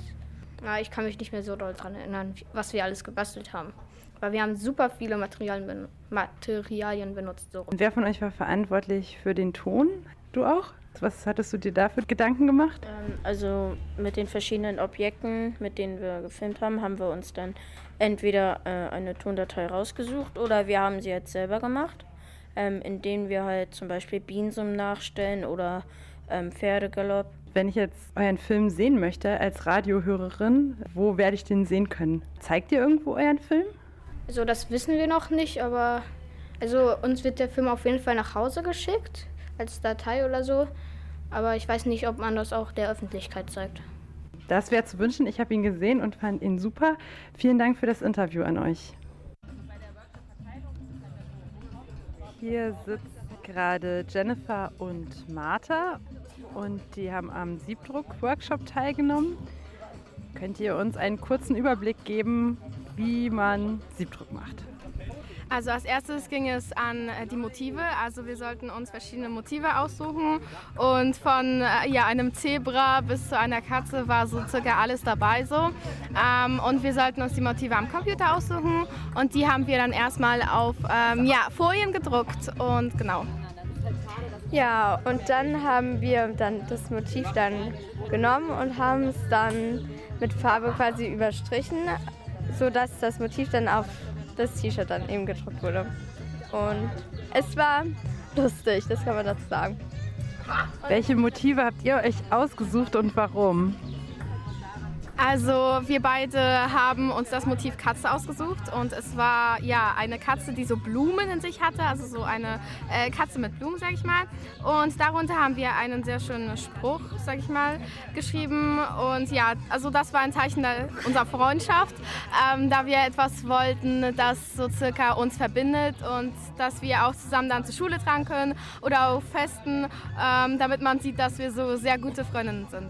Ich kann mich nicht mehr so doll daran erinnern, was wir alles gebastelt haben. Weil wir haben super viele Materialien, ben Materialien benutzt. So. Und wer von euch war verantwortlich für den Ton? Du auch? Was hattest du dir da für Gedanken gemacht? Ähm, also mit den verschiedenen Objekten, mit denen wir gefilmt haben, haben wir uns dann entweder äh, eine Tondatei rausgesucht oder wir haben sie jetzt selber gemacht, ähm, indem wir halt zum Beispiel Bienensummen nachstellen oder ähm, Pferdegalopp. Wenn ich jetzt euren Film sehen möchte als Radiohörerin, wo werde ich den sehen können? Zeigt ihr irgendwo euren Film? Also das wissen wir noch nicht, aber also uns wird der Film auf jeden Fall nach Hause geschickt als Datei oder so. Aber ich weiß nicht, ob man das auch der Öffentlichkeit zeigt. Das wäre zu wünschen. Ich habe ihn gesehen und fand ihn super. Vielen Dank für das Interview an euch. Hier sitzt gerade Jennifer und Martha und die haben am Siebdruck-Workshop teilgenommen. Könnt ihr uns einen kurzen Überblick geben, wie man Siebdruck macht? Also als erstes ging es an äh, die Motive. Also wir sollten uns verschiedene Motive aussuchen und von äh, ja, einem Zebra bis zu einer Katze war so circa alles dabei so. Ähm, und wir sollten uns die Motive am Computer aussuchen und die haben wir dann erstmal auf ähm, ja, Folien gedruckt und genau. Ja, und dann haben wir dann das Motiv dann genommen und haben es dann mit Farbe quasi überstrichen, sodass das Motiv dann auf das T-Shirt dann eben gedruckt wurde. Und es war lustig, das kann man dazu sagen. Welche Motive habt ihr euch ausgesucht und warum? Also wir beide haben uns das Motiv Katze ausgesucht und es war ja eine Katze, die so Blumen in sich hatte, also so eine äh, Katze mit Blumen, sag ich mal. Und darunter haben wir einen sehr schönen Spruch, sag ich mal, geschrieben. Und ja, also das war ein Zeichen unserer Freundschaft, ähm, da wir etwas wollten, das so circa uns verbindet und dass wir auch zusammen dann zur Schule tragen können oder auf Festen, ähm, damit man sieht, dass wir so sehr gute Freundinnen sind.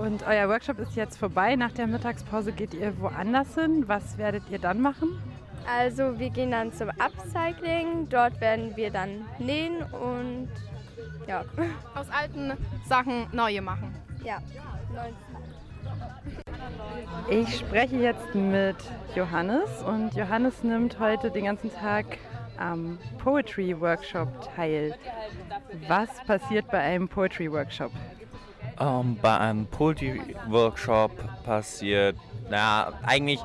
Und euer Workshop ist jetzt vorbei. Nach der Mittagspause geht ihr woanders hin. Was werdet ihr dann machen? Also wir gehen dann zum Upcycling. Dort werden wir dann nähen und ja. *laughs* Aus alten Sachen neue machen. Ja, Ich spreche jetzt mit Johannes und Johannes nimmt heute den ganzen Tag am Poetry Workshop teil. Was passiert bei einem Poetry Workshop? Ähm, bei einem Poetry-Workshop passiert, naja, eigentlich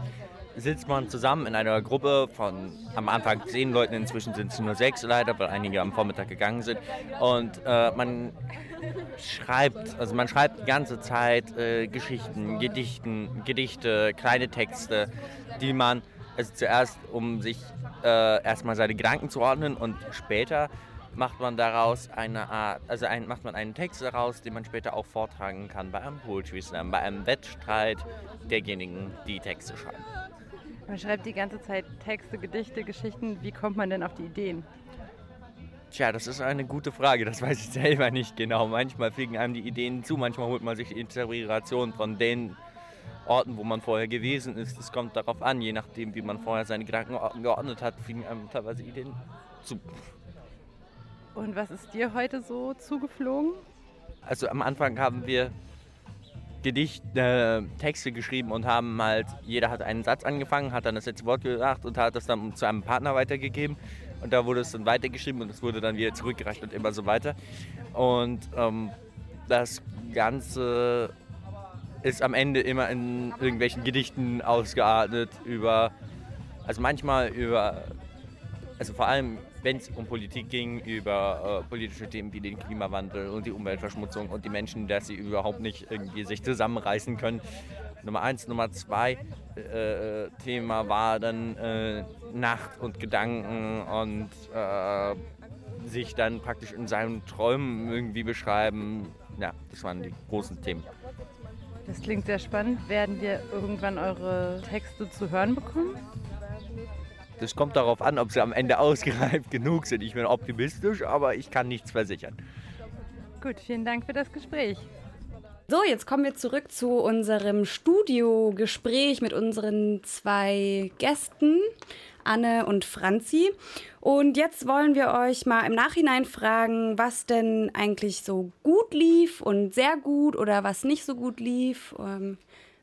sitzt man zusammen in einer Gruppe von am Anfang zehn Leuten, inzwischen sind es nur sechs leider, weil einige am Vormittag gegangen sind. Und äh, man schreibt, also man schreibt die ganze Zeit äh, Geschichten, Gedichten, Gedichte, kleine Texte, die man also zuerst, um sich äh, erstmal seine Gedanken zu ordnen und später macht man daraus eine Art, also ein, macht man einen Text daraus, den man später auch vortragen kann bei einem Poetry Slam, bei einem Wettstreit derjenigen, die Texte schreiben. Man schreibt die ganze Zeit Texte, Gedichte, Geschichten. Wie kommt man denn auf die Ideen? Tja, das ist eine gute Frage, das weiß ich selber nicht genau. Manchmal fliegen einem die Ideen zu, manchmal holt man sich die Inspiration von den Orten, wo man vorher gewesen ist. Es kommt darauf an, je nachdem, wie man vorher seine Gedanken geordnet hat, fliegen einem teilweise Ideen zu. Und was ist dir heute so zugeflogen? Also am Anfang haben wir Gedicht, äh, Texte geschrieben und haben halt, jeder hat einen Satz angefangen, hat dann das letzte Wort gesagt und hat das dann zu einem Partner weitergegeben. Und da wurde es dann weitergeschrieben und es wurde dann wieder zurückgereicht und immer so weiter. Und ähm, das Ganze ist am Ende immer in irgendwelchen Gedichten ausgeartet über, also manchmal über, also vor allem wenn es um Politik ging, über äh, politische Themen wie den Klimawandel und die Umweltverschmutzung und die Menschen, dass sie überhaupt nicht irgendwie sich zusammenreißen können. Nummer eins, Nummer zwei äh, Thema war dann äh, Nacht und Gedanken und äh, sich dann praktisch in seinen Träumen irgendwie beschreiben. Ja, das waren die großen Themen. Das klingt sehr spannend. Werden wir irgendwann eure Texte zu hören bekommen? Das kommt darauf an, ob sie am Ende ausgereift genug sind. Ich bin optimistisch, aber ich kann nichts versichern. Gut, vielen Dank für das Gespräch. So, jetzt kommen wir zurück zu unserem Studiogespräch mit unseren zwei Gästen, Anne und Franzi. Und jetzt wollen wir euch mal im Nachhinein fragen, was denn eigentlich so gut lief und sehr gut oder was nicht so gut lief.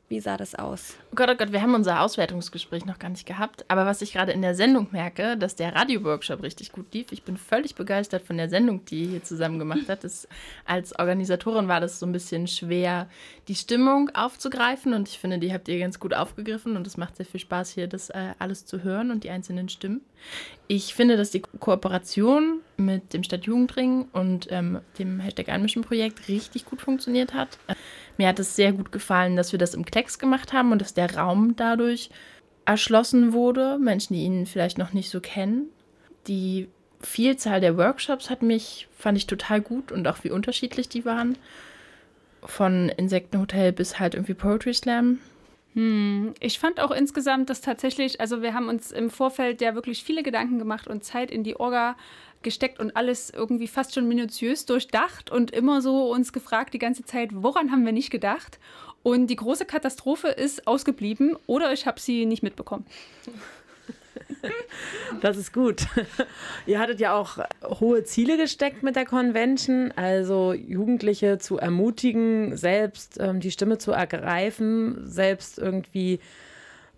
Wie sah das aus? Oh Gott, oh Gott, wir haben unser Auswertungsgespräch noch gar nicht gehabt. Aber was ich gerade in der Sendung merke, dass der Radio-Workshop richtig gut lief. Ich bin völlig begeistert von der Sendung, die ihr hier zusammen gemacht habt. Als Organisatorin war das so ein bisschen schwer, die Stimmung aufzugreifen. Und ich finde, die habt ihr ganz gut aufgegriffen. Und es macht sehr viel Spaß, hier das äh, alles zu hören und die einzelnen Stimmen. Ich finde, dass die Kooperation mit dem Stadtjugendring und ähm, dem Hashtag Einmischen-Projekt richtig gut funktioniert hat. Mir hat es sehr gut gefallen, dass wir das im Klecks gemacht haben und dass der Raum dadurch erschlossen wurde. Menschen, die ihn vielleicht noch nicht so kennen. Die Vielzahl der Workshops hat mich, fand ich total gut und auch wie unterschiedlich die waren. Von Insektenhotel bis halt irgendwie Poetry Slam. Hm, ich fand auch insgesamt, dass tatsächlich, also wir haben uns im Vorfeld ja wirklich viele Gedanken gemacht und Zeit in die Orga gesteckt und alles irgendwie fast schon minutiös durchdacht und immer so uns gefragt die ganze Zeit, woran haben wir nicht gedacht? Und die große Katastrophe ist ausgeblieben oder ich habe sie nicht mitbekommen. *laughs* Das ist gut. *laughs* Ihr hattet ja auch hohe Ziele gesteckt mit der Convention, also Jugendliche zu ermutigen, selbst ähm, die Stimme zu ergreifen, selbst irgendwie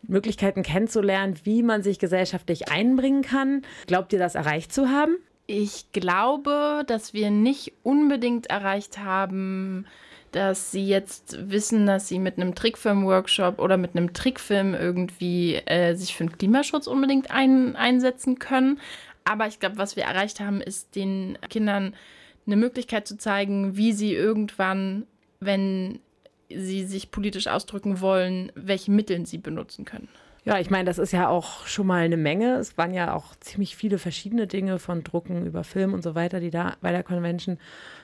Möglichkeiten kennenzulernen, wie man sich gesellschaftlich einbringen kann. Glaubt ihr, das erreicht zu haben? Ich glaube, dass wir nicht unbedingt erreicht haben, dass sie jetzt wissen, dass sie mit einem Trickfilm-Workshop oder mit einem Trickfilm irgendwie äh, sich für den Klimaschutz unbedingt ein, einsetzen können. Aber ich glaube, was wir erreicht haben, ist den Kindern eine Möglichkeit zu zeigen, wie sie irgendwann, wenn sie sich politisch ausdrücken wollen, welche Mittel sie benutzen können. Ja, ich meine, das ist ja auch schon mal eine Menge. Es waren ja auch ziemlich viele verschiedene Dinge von Drucken über Film und so weiter, die da bei der Convention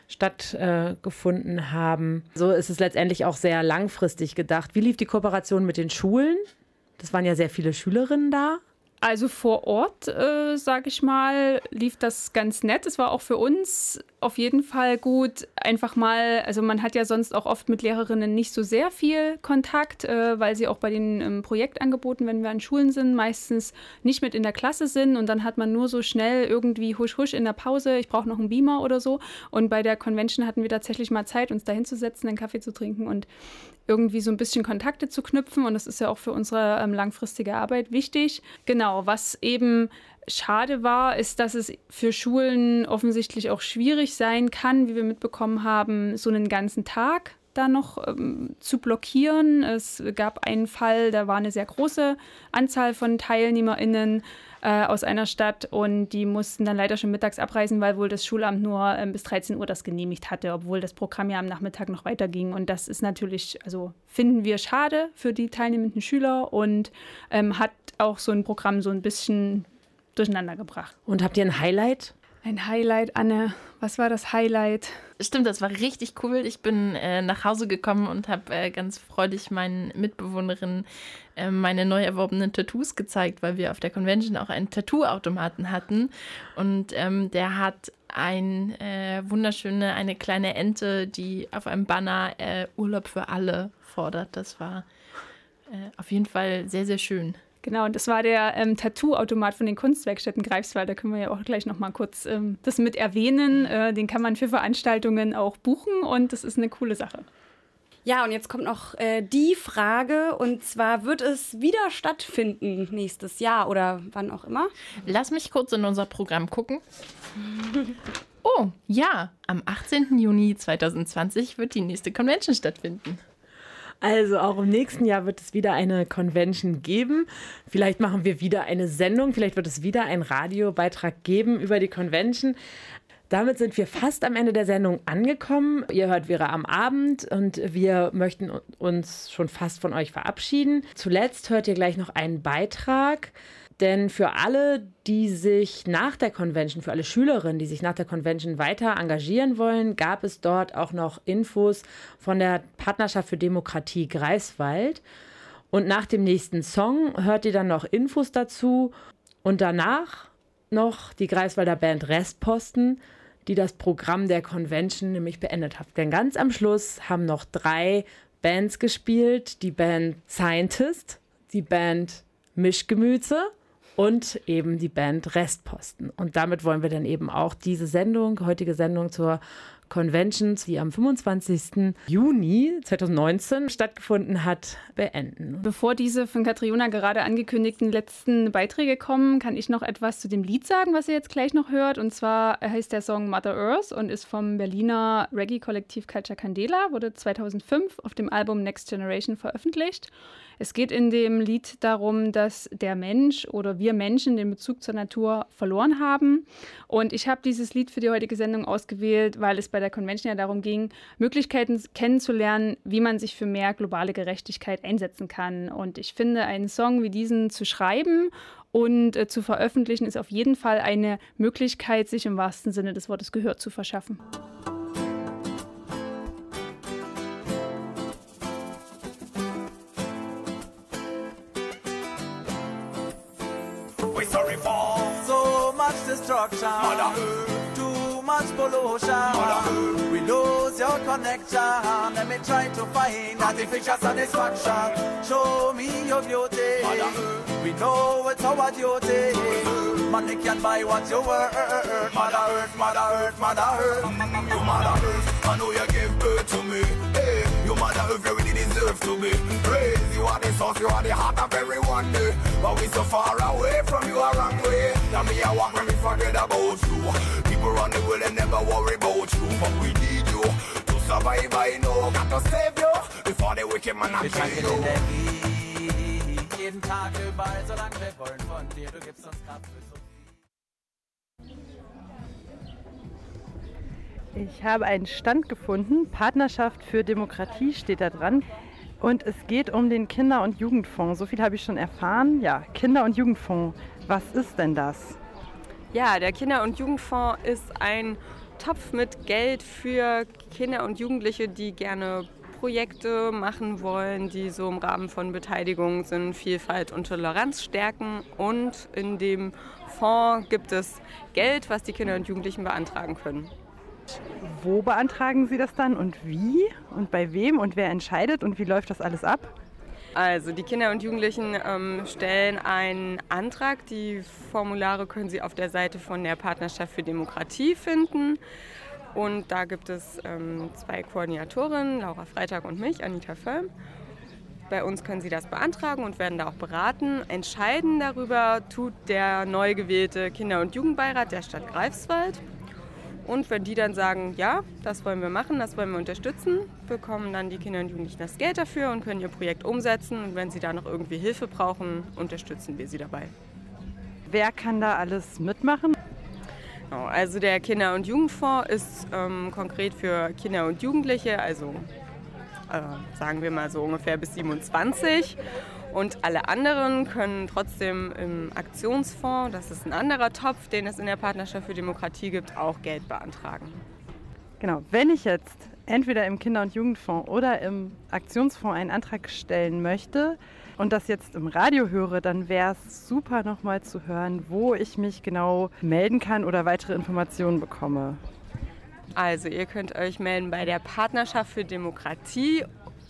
stattgefunden äh, haben. So ist es letztendlich auch sehr langfristig gedacht. Wie lief die Kooperation mit den Schulen? Das waren ja sehr viele Schülerinnen da. Also vor Ort, äh, sage ich mal, lief das ganz nett. Es war auch für uns auf jeden Fall gut, einfach mal, also man hat ja sonst auch oft mit Lehrerinnen nicht so sehr viel Kontakt, äh, weil sie auch bei den ähm, Projektangeboten, wenn wir an Schulen sind, meistens nicht mit in der Klasse sind und dann hat man nur so schnell irgendwie husch husch in der Pause, ich brauche noch einen Beamer oder so. Und bei der Convention hatten wir tatsächlich mal Zeit, uns da hinzusetzen, einen Kaffee zu trinken und irgendwie so ein bisschen Kontakte zu knüpfen. Und das ist ja auch für unsere ähm, langfristige Arbeit wichtig. Genau, was eben schade war, ist, dass es für Schulen offensichtlich auch schwierig sein kann, wie wir mitbekommen haben, so einen ganzen Tag da noch ähm, zu blockieren. Es gab einen Fall, da war eine sehr große Anzahl von TeilnehmerInnen äh, aus einer Stadt und die mussten dann leider schon mittags abreisen, weil wohl das Schulamt nur ähm, bis 13 Uhr das genehmigt hatte, obwohl das Programm ja am Nachmittag noch weiterging. Und das ist natürlich, also finden wir schade für die teilnehmenden Schüler und ähm, hat auch so ein Programm so ein bisschen durcheinander gebracht. Und habt ihr ein Highlight? Ein Highlight, Anne. Was war das Highlight? Stimmt, das war richtig cool. Ich bin äh, nach Hause gekommen und habe äh, ganz freudig meinen Mitbewohnerinnen äh, meine neu erworbenen Tattoos gezeigt, weil wir auf der Convention auch einen Tattoo-Automaten hatten. Und ähm, der hat ein äh, wunderschöne, eine kleine Ente, die auf einem Banner äh, Urlaub für alle fordert. Das war äh, auf jeden Fall sehr, sehr schön. Genau, und das war der ähm, Tattoo-Automat von den Kunstwerkstätten Greifswald. Da können wir ja auch gleich noch mal kurz ähm, das mit erwähnen. Äh, den kann man für Veranstaltungen auch buchen und das ist eine coole Sache. Ja, und jetzt kommt noch äh, die Frage, und zwar wird es wieder stattfinden nächstes Jahr oder wann auch immer? Lass mich kurz in unser Programm gucken. Oh, ja, am 18. Juni 2020 wird die nächste Convention stattfinden. Also auch im nächsten Jahr wird es wieder eine Convention geben. Vielleicht machen wir wieder eine Sendung, vielleicht wird es wieder einen Radiobeitrag geben über die Convention. Damit sind wir fast am Ende der Sendung angekommen. Ihr hört Vera am Abend und wir möchten uns schon fast von euch verabschieden. Zuletzt hört ihr gleich noch einen Beitrag denn für alle, die sich nach der Convention, für alle Schülerinnen, die sich nach der Convention weiter engagieren wollen, gab es dort auch noch Infos von der Partnerschaft für Demokratie Greifswald. Und nach dem nächsten Song hört ihr dann noch Infos dazu und danach noch die Greifswalder Band Restposten, die das Programm der Convention nämlich beendet hat. Denn ganz am Schluss haben noch drei Bands gespielt: die Band Scientist, die Band Mischgemüse und eben die Band Restposten. Und damit wollen wir dann eben auch diese Sendung, heutige Sendung zur Conventions, die am 25. Juni 2019 stattgefunden hat, beenden. Bevor diese von Katriona gerade angekündigten letzten Beiträge kommen, kann ich noch etwas zu dem Lied sagen, was ihr jetzt gleich noch hört. Und zwar heißt der Song Mother Earth und ist vom Berliner Reggae-Kollektiv Culture Candela, wurde 2005 auf dem Album Next Generation veröffentlicht. Es geht in dem Lied darum, dass der Mensch oder wir Menschen den Bezug zur Natur verloren haben. Und ich habe dieses Lied für die heutige Sendung ausgewählt, weil es bei der Convention ja darum ging, Möglichkeiten kennenzulernen, wie man sich für mehr globale Gerechtigkeit einsetzen kann. Und ich finde, einen Song wie diesen zu schreiben und äh, zu veröffentlichen, ist auf jeden Fall eine Möglichkeit, sich im wahrsten Sinne des Wortes Gehör zu verschaffen. destruction. Too much pollution. We lose your connection. Let me try to find artificial satisfaction. Show me your beauty. We know it's our duty. Money can buy what you worth. Mother Earth, Mother Earth, Mother Earth. Mother Earth, I know you give birth to me. Hey, you Mother Earth, you really deserve to be praised. You are the source, you are the heart of everyone. But we so far away from you, a wrong way. Now me, I walk when we forget about you. People run the world and never worry about you. But we need you to survive, I know. Got to save you before the wicked man Wir tanken Energie jeden Tag überall, solange wir wollen von dir. Du gibst uns Kraft Ich habe einen Stand gefunden. Partnerschaft für Demokratie steht da dran. Und es geht um den Kinder- und Jugendfonds. So viel habe ich schon erfahren. Ja, Kinder- und Jugendfonds. Was ist denn das? Ja, der Kinder- und Jugendfonds ist ein Topf mit Geld für Kinder und Jugendliche, die gerne Projekte machen wollen, die so im Rahmen von Beteiligung sind, Vielfalt und Toleranz stärken. Und in dem Fonds gibt es Geld, was die Kinder und Jugendlichen beantragen können. Wo beantragen Sie das dann und wie und bei wem und wer entscheidet und wie läuft das alles ab? Also die Kinder und Jugendlichen ähm, stellen einen Antrag. Die Formulare können Sie auf der Seite von der Partnerschaft für Demokratie finden. Und da gibt es ähm, zwei Koordinatorinnen, Laura Freitag und mich, Anita Völlm. Bei uns können Sie das beantragen und werden da auch beraten. Entscheiden darüber tut der neu gewählte Kinder- und Jugendbeirat der Stadt Greifswald. Und wenn die dann sagen, ja, das wollen wir machen, das wollen wir unterstützen, bekommen dann die Kinder und Jugendlichen das Geld dafür und können ihr Projekt umsetzen. Und wenn sie da noch irgendwie Hilfe brauchen, unterstützen wir sie dabei. Wer kann da alles mitmachen? Genau, also der Kinder- und Jugendfonds ist ähm, konkret für Kinder und Jugendliche, also äh, sagen wir mal so ungefähr bis 27. Und alle anderen können trotzdem im Aktionsfonds, das ist ein anderer Topf, den es in der Partnerschaft für Demokratie gibt, auch Geld beantragen. Genau, wenn ich jetzt entweder im Kinder- und Jugendfonds oder im Aktionsfonds einen Antrag stellen möchte und das jetzt im Radio höre, dann wäre es super nochmal zu hören, wo ich mich genau melden kann oder weitere Informationen bekomme. Also ihr könnt euch melden bei der Partnerschaft für Demokratie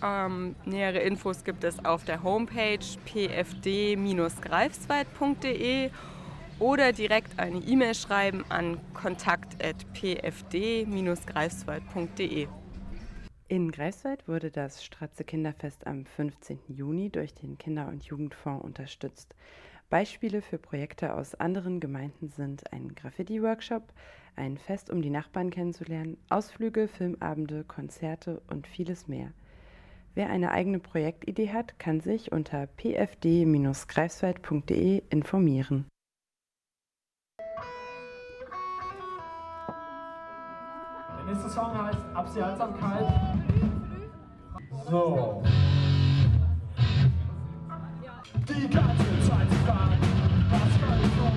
ähm, nähere Infos gibt es auf der Homepage pfd-greifswald.de oder direkt eine E-Mail schreiben an kontakt.pfd-greifswald.de. In Greifswald wurde das Stratze Kinderfest am 15. Juni durch den Kinder- und Jugendfonds unterstützt. Beispiele für Projekte aus anderen Gemeinden sind ein Graffiti-Workshop, ein Fest, um die Nachbarn kennenzulernen, Ausflüge, Filmabende, Konzerte und vieles mehr. Wer eine eigene Projektidee hat, kann sich unter pfd-greifswald.de informieren. Der nächste Song heißt Absehaltsamkeit. So. Die ganze Zeit fragen, was kann ich tun,